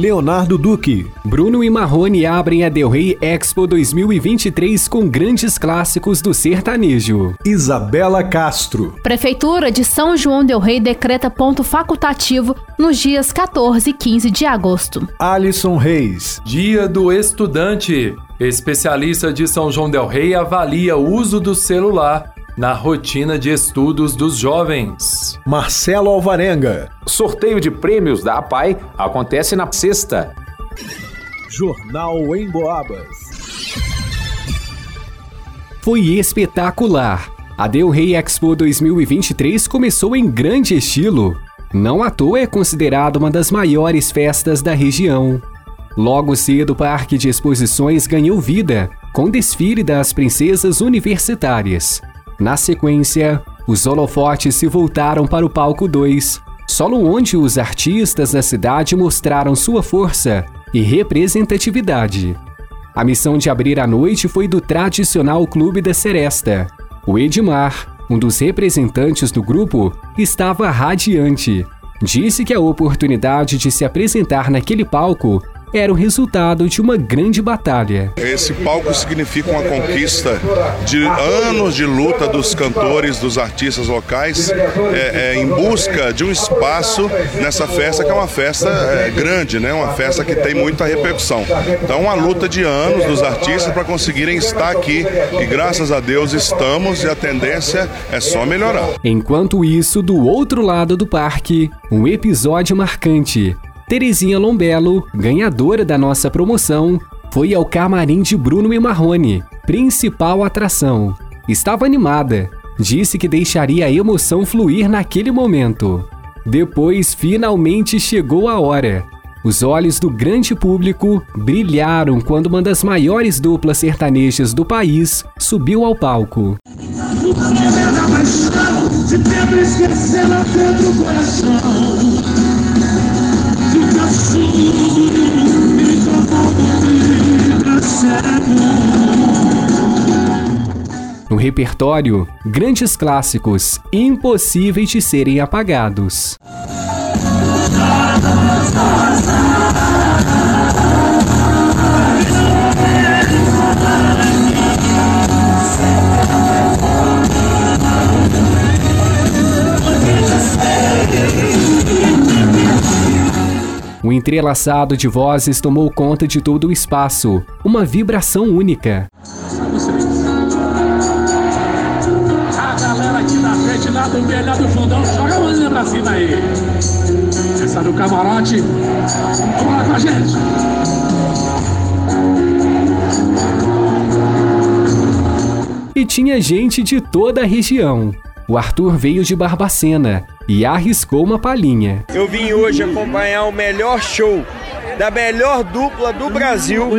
Leonardo Duque. Bruno e Marrone abrem a Del Rey Expo 2023 com grandes clássicos do sertanejo. Isabela Castro. Prefeitura de São João Del Rey decreta ponto facultativo nos dias 14 e 15 de agosto. Alisson Reis. Dia do Estudante. Especialista de São João Del Rey avalia o uso do celular na rotina de estudos dos jovens. Marcelo Alvarenga. Sorteio de prêmios da APAI acontece na sexta. Jornal em Boabas. Foi espetacular. A Del Rey Expo 2023 começou em grande estilo. Não à toa é considerada uma das maiores festas da região. Logo cedo, o Parque de Exposições ganhou vida, com desfile das princesas universitárias. Na sequência, os holofotes se voltaram para o palco 2, solo onde os artistas da cidade mostraram sua força e representatividade. A missão de abrir a noite foi do tradicional Clube da Seresta. O Edmar, um dos representantes do grupo, estava radiante. Disse que a oportunidade de se apresentar naquele palco era o resultado de uma grande batalha. Esse palco significa uma conquista de anos de luta dos cantores, dos artistas locais, é, é, em busca de um espaço nessa festa que é uma festa é, grande, né? Uma festa que tem muita repercussão. Então, uma luta de anos dos artistas para conseguirem estar aqui e graças a Deus estamos e a tendência é só melhorar. Enquanto isso, do outro lado do parque, um episódio marcante. Terezinha Lombelo, ganhadora da nossa promoção, foi ao camarim de Bruno e Marrone, principal atração. Estava animada, disse que deixaria a emoção fluir naquele momento. Depois, finalmente chegou a hora. Os olhos do grande público brilharam quando uma das maiores duplas sertanejas do país subiu ao palco. No repertório, grandes clássicos impossíveis de serem apagados. O entrelaçado de vozes tomou conta de todo o espaço, uma vibração única. A galera aqui frente, lá do meio, lá do fundão, joga a mãozinha pra cima aí. Essa do camarote, vamos lá com a gente. E tinha gente de toda a região. O Arthur veio de Barbacena e arriscou uma palhinha. Eu vim hoje acompanhar o melhor show da melhor dupla do Brasil,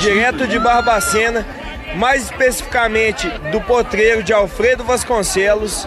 direto de Barbacena, mais especificamente do potreiro de Alfredo Vasconcelos,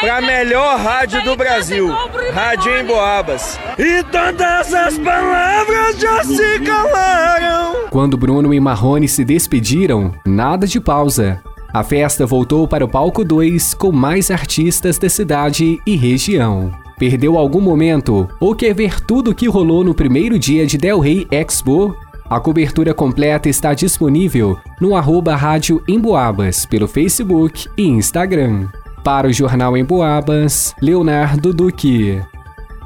para a melhor rádio do Brasil, Rádio em Boabas. E todas as palavras já se calaram. Quando Bruno e Marrone se despediram, nada de pausa. A festa voltou para o palco 2 com mais artistas da cidade e região. Perdeu algum momento ou quer ver tudo o que rolou no primeiro dia de Del Rey Expo? A cobertura completa está disponível no arroba Rádio Emboabas pelo Facebook e Instagram. Para o Jornal Emboabas, Leonardo Duque.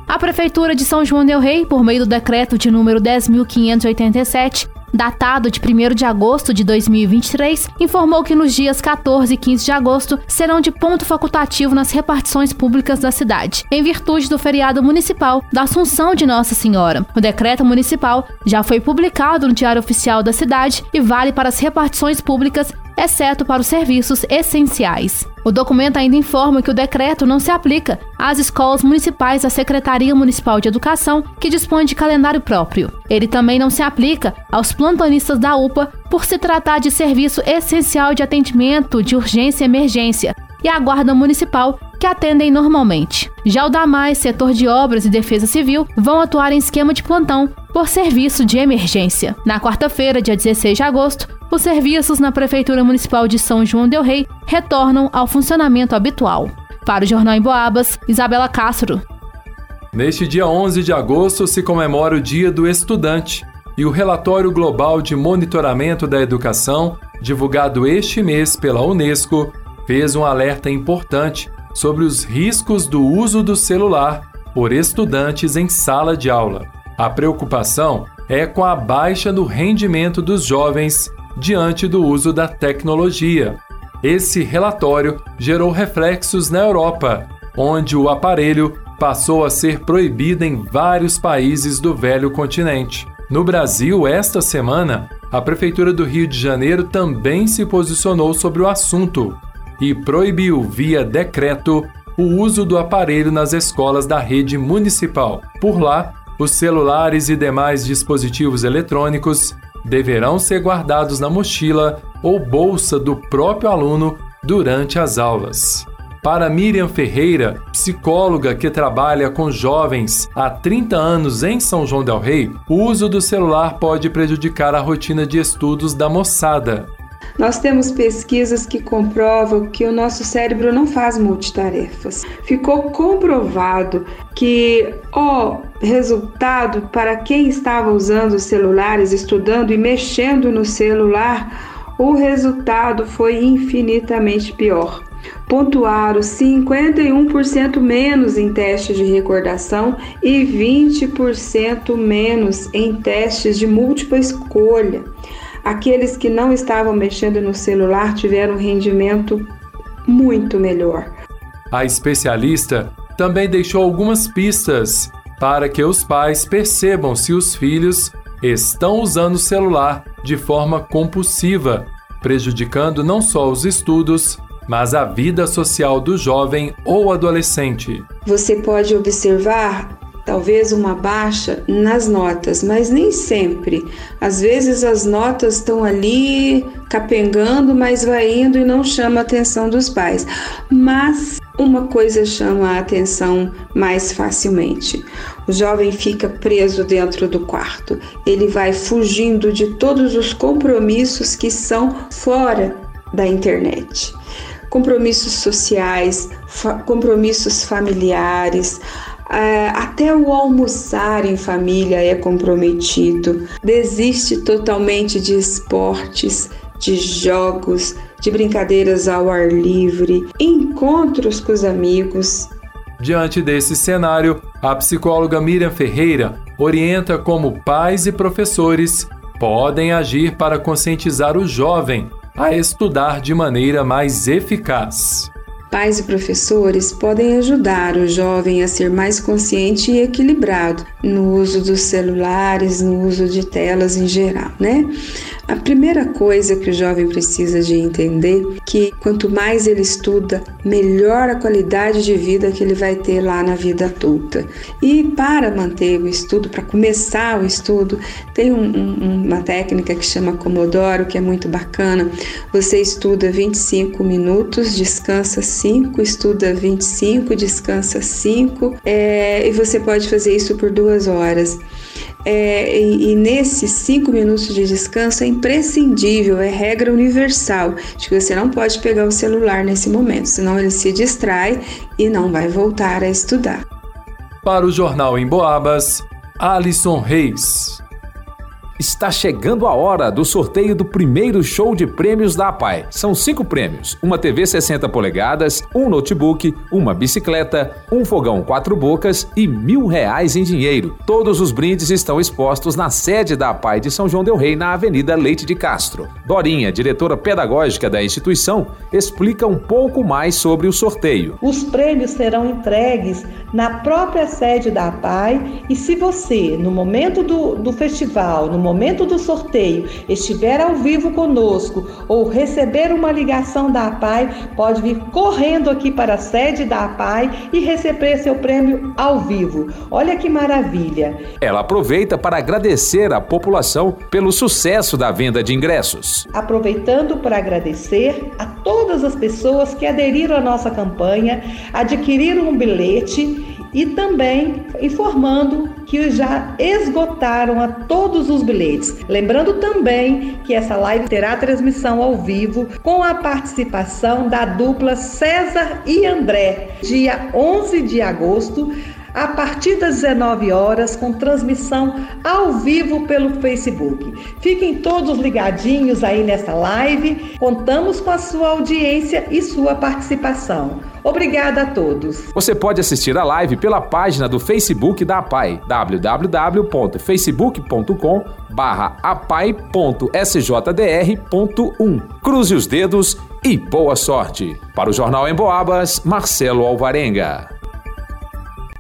A Prefeitura de São João del Rei, por meio do decreto de número 10.587, datado de 1 de agosto de 2023, informou que nos dias 14 e 15 de agosto serão de ponto facultativo nas repartições públicas da cidade, em virtude do feriado municipal da Assunção de Nossa Senhora. O decreto municipal já foi publicado no Diário Oficial da cidade e vale para as repartições públicas exceto para os serviços essenciais. O documento ainda informa que o decreto não se aplica às escolas municipais da Secretaria Municipal de Educação, que dispõe de calendário próprio. Ele também não se aplica aos plantonistas da UPA, por se tratar de serviço essencial de atendimento de urgência e emergência, e à Guarda Municipal, que atendem normalmente. Já o DAMAI, setor de obras e defesa civil, vão atuar em esquema de plantão por serviço de emergência. Na quarta-feira, dia 16 de agosto, os serviços na Prefeitura Municipal de São João del Rei retornam ao funcionamento habitual. Para o Jornal em Boabas, Isabela Castro. Neste dia 11 de agosto se comemora o Dia do Estudante e o Relatório Global de Monitoramento da Educação, divulgado este mês pela Unesco, fez um alerta importante sobre os riscos do uso do celular por estudantes em sala de aula. A preocupação é com a baixa no rendimento dos jovens diante do uso da tecnologia. Esse relatório gerou reflexos na Europa, onde o aparelho passou a ser proibido em vários países do velho continente. No Brasil, esta semana, a Prefeitura do Rio de Janeiro também se posicionou sobre o assunto e proibiu, via decreto, o uso do aparelho nas escolas da rede municipal. Por lá, os celulares e demais dispositivos eletrônicos deverão ser guardados na mochila ou bolsa do próprio aluno durante as aulas. Para Miriam Ferreira, psicóloga que trabalha com jovens há 30 anos em São João Del Rei, o uso do celular pode prejudicar a rotina de estudos da moçada. Nós temos pesquisas que comprovam que o nosso cérebro não faz multitarefas. Ficou comprovado que o resultado para quem estava usando os celulares, estudando e mexendo no celular, o resultado foi infinitamente pior pontuaram 51% menos em testes de recordação e 20% menos em testes de múltipla escolha. Aqueles que não estavam mexendo no celular tiveram um rendimento muito melhor. A especialista também deixou algumas pistas para que os pais percebam se os filhos estão usando o celular de forma compulsiva, prejudicando não só os estudos, mas a vida social do jovem ou adolescente. Você pode observar talvez uma baixa nas notas, mas nem sempre. Às vezes as notas estão ali capengando, mas vai indo e não chama a atenção dos pais. Mas uma coisa chama a atenção mais facilmente. O jovem fica preso dentro do quarto. Ele vai fugindo de todos os compromissos que são fora da internet compromissos sociais, fa compromissos familiares, até o almoçar em família é comprometido. Desiste totalmente de esportes, de jogos, de brincadeiras ao ar livre, encontros com os amigos. Diante desse cenário, a psicóloga Miriam Ferreira orienta como pais e professores podem agir para conscientizar o jovem a estudar de maneira mais eficaz. Pais e professores podem ajudar o jovem a ser mais consciente e equilibrado no uso dos celulares, no uso de telas em geral, né? A primeira coisa que o jovem precisa de entender que quanto mais ele estuda, melhor a qualidade de vida que ele vai ter lá na vida adulta. E para manter o estudo, para começar o estudo, tem um, um, uma técnica que chama Comodoro, que é muito bacana. Você estuda 25 minutos, descansa 5, estuda 25, descansa 5, é, e você pode fazer isso por duas horas. É, e, e, nesses cinco minutos de descanso é imprescindível, é regra universal, de que você não pode pegar o celular nesse momento, senão ele se distrai e não vai voltar a estudar. Para o Jornal em Boabas, Alisson Reis. Está chegando a hora do sorteio do primeiro show de prêmios da APAI. São cinco prêmios: uma TV 60 polegadas, um notebook, uma bicicleta, um fogão quatro bocas e mil reais em dinheiro. Todos os brindes estão expostos na sede da APAI de São João del Rei, na Avenida Leite de Castro. Dorinha, diretora pedagógica da instituição, explica um pouco mais sobre o sorteio. Os prêmios serão entregues na própria sede da APAI e se você, no momento do, do festival, no momento do sorteio estiver ao vivo conosco ou receber uma ligação da APAI, pode vir correndo aqui para a sede da APAI e receber seu prêmio ao vivo. Olha que maravilha! Ela aproveita para agradecer à população pelo sucesso da venda de ingressos. Aproveitando para agradecer a todas as pessoas que aderiram à nossa campanha, adquiriram um bilhete e também informando que já esgotaram a todos os bilhetes. Lembrando também que essa live terá transmissão ao vivo com a participação da dupla César e André, dia 11 de agosto, a partir das 19 horas, com transmissão ao vivo pelo Facebook. Fiquem todos ligadinhos aí nessa live. Contamos com a sua audiência e sua participação. Obrigada a todos. Você pode assistir a live pela página do Facebook da APAI, www.facebook.com apai.sjdr.1. Cruze os dedos e boa sorte. Para o Jornal em Boabas, Marcelo Alvarenga.